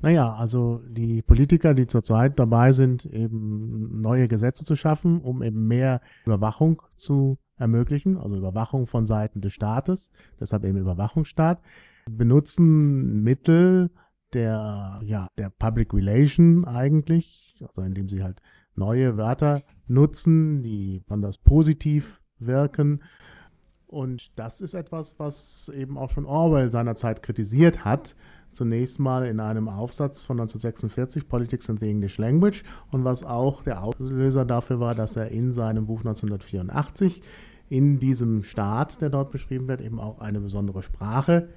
Naja, also die Politiker, die zurzeit dabei sind, eben neue Gesetze zu schaffen, um eben mehr Überwachung zu ermöglichen, also Überwachung von Seiten des Staates, deshalb eben Überwachungsstaat, benutzen Mittel der, ja, der Public Relation eigentlich, also indem sie halt neue Wörter nutzen, die besonders positiv wirken. Und das ist etwas, was eben auch schon Orwell seinerzeit kritisiert hat, zunächst mal in einem Aufsatz von 1946, Politics and the English Language, und was auch der Auslöser dafür war, dass er in seinem Buch 1984 in diesem Staat, der dort beschrieben wird, eben auch eine besondere Sprache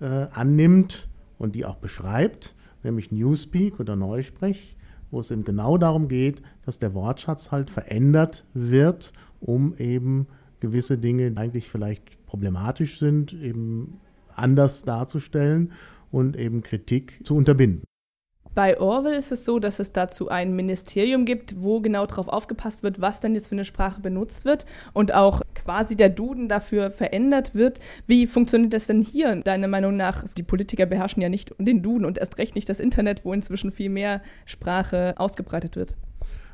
äh, annimmt und die auch beschreibt, nämlich Newspeak oder Neusprech, wo es eben genau darum geht, dass der Wortschatz halt verändert wird, um eben gewisse Dinge, die eigentlich vielleicht problematisch sind, eben anders darzustellen und eben Kritik zu unterbinden. Bei Orwell ist es so, dass es dazu ein Ministerium gibt, wo genau darauf aufgepasst wird, was denn jetzt für eine Sprache benutzt wird und auch quasi der Duden dafür verändert wird. Wie funktioniert das denn hier, deiner Meinung nach? Die Politiker beherrschen ja nicht den Duden und erst recht nicht das Internet, wo inzwischen viel mehr Sprache ausgebreitet wird.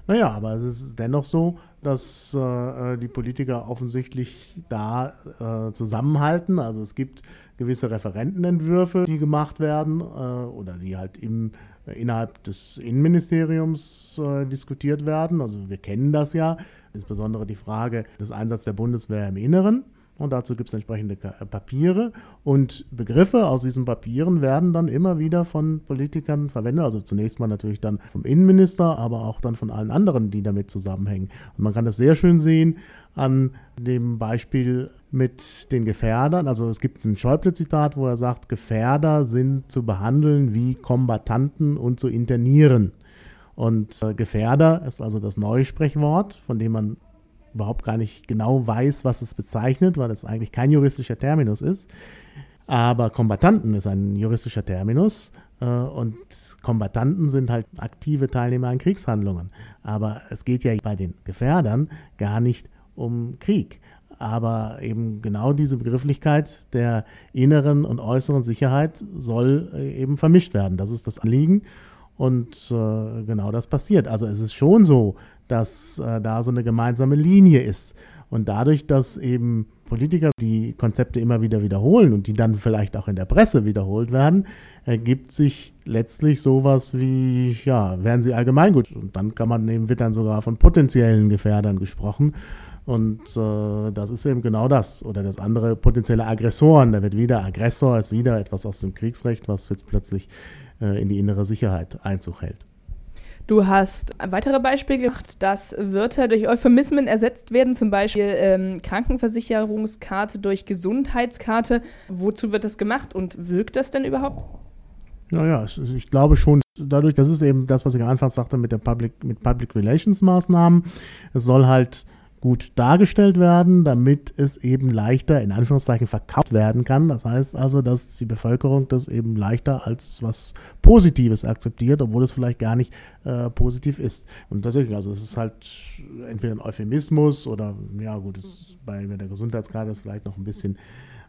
Naja, aber es ist dennoch so, dass äh, die Politiker offensichtlich da äh, zusammenhalten. Also es gibt gewisse Referentenentwürfe, die gemacht werden äh, oder die halt im, äh, innerhalb des Innenministeriums äh, diskutiert werden. Also wir kennen das ja, insbesondere die Frage des Einsatzes der Bundeswehr im Inneren. Und dazu gibt es entsprechende äh, Papiere und Begriffe aus diesen Papieren werden dann immer wieder von Politikern verwendet. Also zunächst mal natürlich dann vom Innenminister, aber auch dann von allen anderen, die damit zusammenhängen. Und man kann das sehr schön sehen an dem Beispiel mit den Gefährdern. Also es gibt ein Schäuble-Zitat, wo er sagt, Gefährder sind zu behandeln wie Kombattanten und zu internieren. Und äh, Gefährder ist also das Neusprechwort, von dem man überhaupt gar nicht genau weiß, was es bezeichnet, weil es eigentlich kein juristischer Terminus ist. Aber Kombattanten ist ein juristischer Terminus äh, und Kombattanten sind halt aktive Teilnehmer an Kriegshandlungen. Aber es geht ja bei den Gefährdern gar nicht um Krieg. Aber eben genau diese Begrifflichkeit der inneren und äußeren Sicherheit soll äh, eben vermischt werden. Das ist das Anliegen. Und äh, genau das passiert. Also es ist schon so, dass äh, da so eine gemeinsame Linie ist. Und dadurch, dass eben Politiker die Konzepte immer wieder wiederholen und die dann vielleicht auch in der Presse wiederholt werden, ergibt sich letztlich sowas wie, ja, werden sie allgemeingut. Und dann kann man eben, wird dann sogar von potenziellen Gefährdern gesprochen. Und äh, das ist eben genau das. Oder das andere potenzielle Aggressoren. Da wird wieder Aggressor, ist wieder etwas aus dem Kriegsrecht, was jetzt plötzlich äh, in die innere Sicherheit Einzug hält. Du hast ein weiteres Beispiel gemacht, dass Wörter durch Euphemismen ersetzt werden, zum Beispiel ähm, Krankenversicherungskarte durch Gesundheitskarte. Wozu wird das gemacht und wirkt das denn überhaupt? Naja, ich glaube schon, dadurch, das ist eben das, was ich am Anfang sagte mit der Public, mit Public Relations Maßnahmen. Es soll halt gut dargestellt werden, damit es eben leichter in Anführungszeichen verkauft werden kann. Das heißt also, dass die Bevölkerung das eben leichter als was Positives akzeptiert, obwohl es vielleicht gar nicht äh, positiv ist. Und deswegen, also es ist halt entweder ein Euphemismus oder ja gut, bei der Gesundheitskarte ist vielleicht noch ein bisschen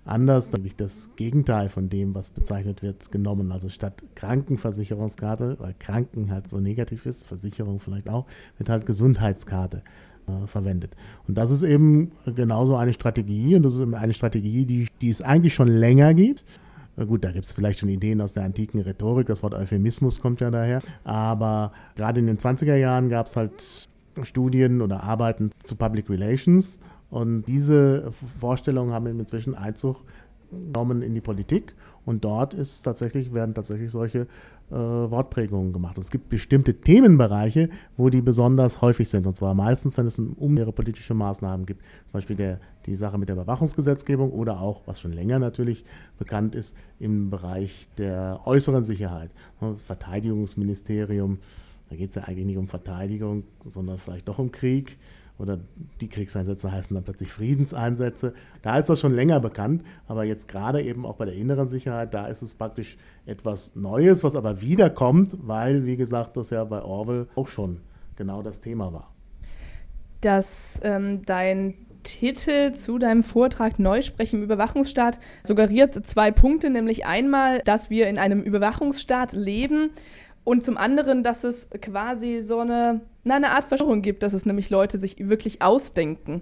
anders, nämlich das Gegenteil von dem, was bezeichnet wird, genommen. Also statt Krankenversicherungskarte, weil Kranken halt so negativ ist, Versicherung vielleicht auch, wird halt Gesundheitskarte äh, verwendet. Und das ist eben genauso eine Strategie und das ist eine Strategie, die, die es eigentlich schon länger gibt. Gut, da gibt es vielleicht schon Ideen aus der antiken Rhetorik, das Wort Euphemismus kommt ja daher. Aber gerade in den 20er Jahren gab es halt Studien oder Arbeiten zu Public Relations und diese Vorstellungen haben inzwischen Einzug genommen in die Politik und dort ist tatsächlich, werden tatsächlich solche äh, Wortprägungen gemacht. Es gibt bestimmte Themenbereiche, wo die besonders häufig sind. Und zwar meistens, wenn es um mehrere politische Maßnahmen gibt. Zum Beispiel der, die Sache mit der Überwachungsgesetzgebung oder auch, was schon länger natürlich bekannt ist, im Bereich der äußeren Sicherheit. Das Verteidigungsministerium, da geht es ja eigentlich nicht um Verteidigung, sondern vielleicht doch um Krieg oder die Kriegseinsätze heißen dann plötzlich Friedenseinsätze. Da ist das schon länger bekannt, aber jetzt gerade eben auch bei der inneren Sicherheit, da ist es praktisch etwas Neues, was aber wiederkommt, weil, wie gesagt, das ja bei Orwell auch schon genau das Thema war. Dass ähm, dein Titel zu deinem Vortrag Neusprechen im Überwachungsstaat suggeriert zwei Punkte, nämlich einmal, dass wir in einem Überwachungsstaat leben und zum anderen, dass es quasi so eine, na, eine Art Verschwörung gibt, dass es nämlich Leute sich wirklich ausdenken.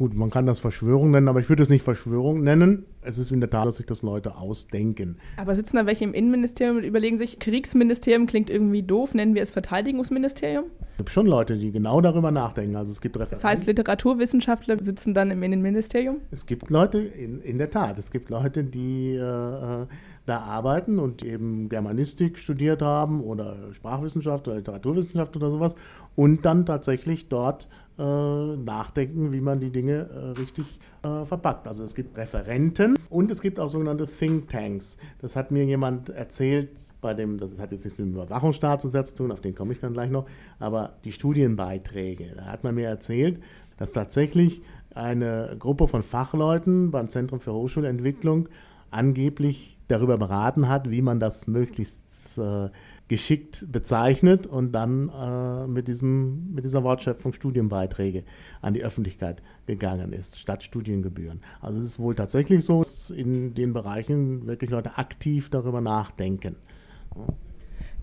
Gut, man kann das Verschwörung nennen, aber ich würde es nicht Verschwörung nennen. Es ist in der Tat, dass sich das Leute ausdenken. Aber sitzen da welche im Innenministerium und überlegen sich, Kriegsministerium klingt irgendwie doof, nennen wir es Verteidigungsministerium? Es gibt schon Leute, die genau darüber nachdenken. Also es gibt Das heißt, Literaturwissenschaftler sitzen dann im Innenministerium? Es gibt Leute, in, in der Tat, es gibt Leute, die äh, äh da arbeiten und eben Germanistik studiert haben oder Sprachwissenschaft oder Literaturwissenschaft oder sowas und dann tatsächlich dort äh, nachdenken, wie man die Dinge äh, richtig äh, verpackt. Also es gibt Referenten und es gibt auch sogenannte Think Tanks. Das hat mir jemand erzählt, bei dem, das hat jetzt nichts mit dem Überwachungsstaat zu tun, auf den komme ich dann gleich noch, aber die Studienbeiträge, da hat man mir erzählt, dass tatsächlich eine Gruppe von Fachleuten beim Zentrum für Hochschulentwicklung angeblich darüber beraten hat, wie man das möglichst äh, geschickt bezeichnet und dann äh, mit, diesem, mit dieser Wortschöpfung Studienbeiträge an die Öffentlichkeit gegangen ist, statt Studiengebühren. Also es ist wohl tatsächlich so, dass in den Bereichen wirklich Leute aktiv darüber nachdenken.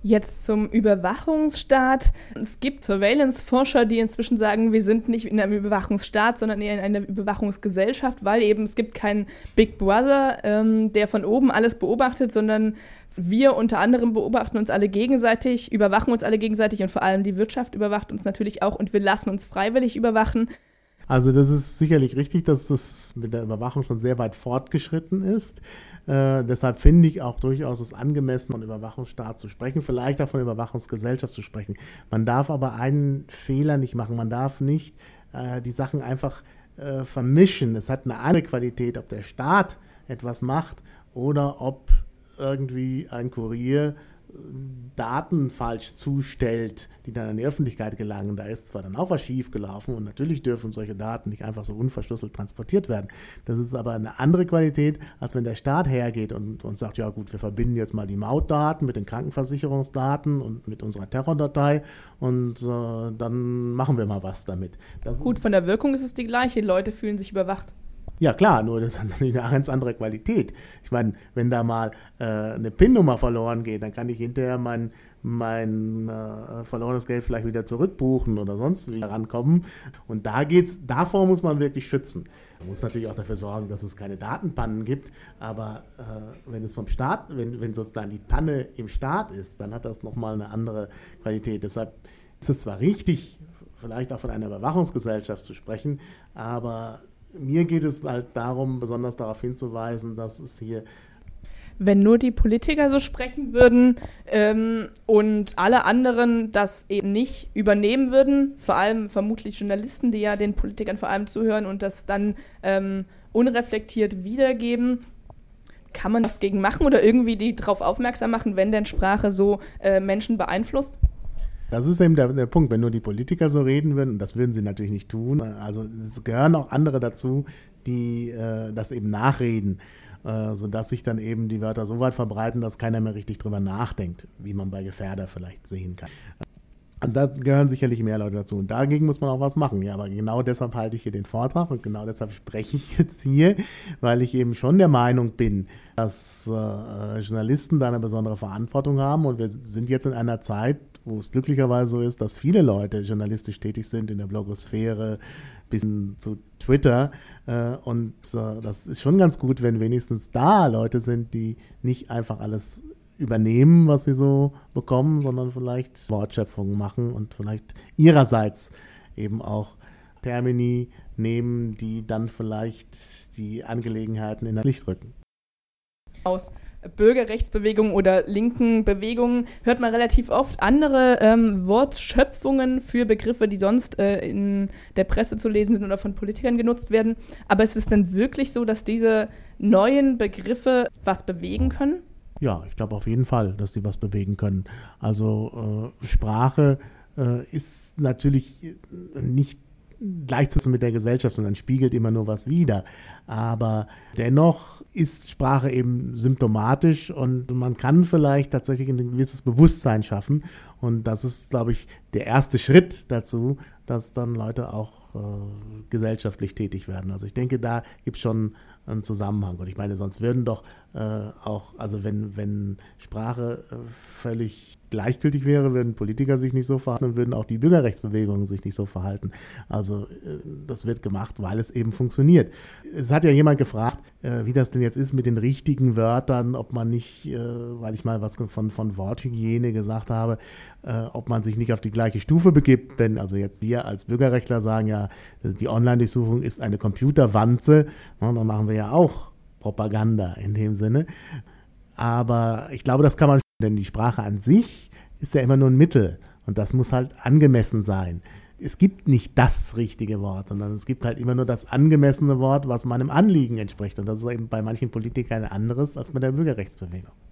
Jetzt zum Überwachungsstaat. Es gibt Surveillance-Forscher, die inzwischen sagen, wir sind nicht in einem Überwachungsstaat, sondern eher in einer Überwachungsgesellschaft, weil eben es gibt keinen Big Brother, ähm, der von oben alles beobachtet, sondern wir unter anderem beobachten uns alle gegenseitig, überwachen uns alle gegenseitig und vor allem die Wirtschaft überwacht uns natürlich auch und wir lassen uns freiwillig überwachen. Also das ist sicherlich richtig, dass das mit der Überwachung schon sehr weit fortgeschritten ist. Äh, deshalb finde ich auch durchaus es angemessen, von Überwachungsstaat zu sprechen, vielleicht auch von Überwachungsgesellschaft zu sprechen. Man darf aber einen Fehler nicht machen. Man darf nicht äh, die Sachen einfach äh, vermischen. Es hat eine andere Qualität, ob der Staat etwas macht oder ob irgendwie ein Kurier Daten falsch zustellt, die dann an die Öffentlichkeit gelangen. Da ist zwar dann auch was schiefgelaufen und natürlich dürfen solche Daten nicht einfach so unverschlüsselt transportiert werden. Das ist aber eine andere Qualität, als wenn der Staat hergeht und, und sagt, ja gut, wir verbinden jetzt mal die Mautdaten mit den Krankenversicherungsdaten und mit unserer Terrordatei und äh, dann machen wir mal was damit. Das gut, von der Wirkung ist es die gleiche. Leute fühlen sich überwacht. Ja klar, nur das hat natürlich eine ganz andere Qualität. Ich meine, wenn da mal äh, eine PIN-Nummer verloren geht, dann kann ich hinterher mein, mein äh, verlorenes Geld vielleicht wieder zurückbuchen oder sonst wie rankommen. Und da geht's, davor muss man wirklich schützen. Man muss natürlich auch dafür sorgen, dass es keine Datenpannen gibt, aber äh, wenn es vom Staat, wenn, wenn sozusagen die Panne im Staat ist, dann hat das nochmal eine andere Qualität. Deshalb ist es zwar richtig, vielleicht auch von einer Überwachungsgesellschaft zu sprechen, aber mir geht es halt darum, besonders darauf hinzuweisen, dass es hier wenn nur die Politiker so sprechen würden ähm, und alle anderen das eben nicht übernehmen würden, vor allem vermutlich Journalisten, die ja den Politikern vor allem zuhören und das dann ähm, unreflektiert wiedergeben, kann man das gegen machen oder irgendwie die darauf aufmerksam machen, wenn denn Sprache so äh, Menschen beeinflusst? Das ist eben der, der Punkt, wenn nur die Politiker so reden würden, und das würden sie natürlich nicht tun, also es gehören auch andere dazu, die äh, das eben nachreden, äh, sodass sich dann eben die Wörter so weit verbreiten, dass keiner mehr richtig drüber nachdenkt, wie man bei Gefährder vielleicht sehen kann. Und da gehören sicherlich mehr Leute dazu. Und dagegen muss man auch was machen. Ja, aber genau deshalb halte ich hier den Vortrag und genau deshalb spreche ich jetzt hier, weil ich eben schon der Meinung bin, dass äh, Journalisten da eine besondere Verantwortung haben. Und wir sind jetzt in einer Zeit, wo es glücklicherweise so ist, dass viele Leute journalistisch tätig sind in der Blogosphäre bis hin zu Twitter. Äh, und äh, das ist schon ganz gut, wenn wenigstens da Leute sind, die nicht einfach alles übernehmen, was sie so bekommen, sondern vielleicht Wortschöpfungen machen und vielleicht ihrerseits eben auch Termini nehmen, die dann vielleicht die Angelegenheiten in das Licht rücken. Aus Bürgerrechtsbewegungen oder linken Bewegungen hört man relativ oft andere ähm, Wortschöpfungen für Begriffe, die sonst äh, in der Presse zu lesen sind oder von Politikern genutzt werden. Aber ist es denn wirklich so, dass diese neuen Begriffe was bewegen können? Ja, ich glaube auf jeden Fall, dass die was bewegen können. Also äh, Sprache äh, ist natürlich nicht gleichzusetzen mit der Gesellschaft, sondern spiegelt immer nur was wider. Aber dennoch ist Sprache eben symptomatisch und man kann vielleicht tatsächlich ein gewisses Bewusstsein schaffen. Und das ist, glaube ich, der erste Schritt dazu, dass dann Leute auch äh, gesellschaftlich tätig werden. Also ich denke, da gibt es schon einen Zusammenhang. Und ich meine, sonst würden doch auch, also wenn, wenn Sprache äh, völlig gleichgültig wäre, würden Politiker sich nicht so verhalten und würden auch die Bürgerrechtsbewegungen sich nicht so verhalten. Also äh, das wird gemacht, weil es eben funktioniert. Es hat ja jemand gefragt, äh, wie das denn jetzt ist mit den richtigen Wörtern, ob man nicht, äh, weil ich mal was von, von Worthygiene gesagt habe, äh, ob man sich nicht auf die gleiche Stufe begibt. Denn also jetzt wir als Bürgerrechtler sagen ja, die Online-Durchsuchung ist eine Computerwanze. Ja, dann machen wir ja auch Propaganda in dem Sinne. Aber ich glaube, das kann man, denn die Sprache an sich ist ja immer nur ein Mittel und das muss halt angemessen sein. Es gibt nicht das richtige Wort, sondern es gibt halt immer nur das angemessene Wort, was meinem Anliegen entspricht. Und das ist eben bei manchen Politikern anderes als bei der Bürgerrechtsbewegung.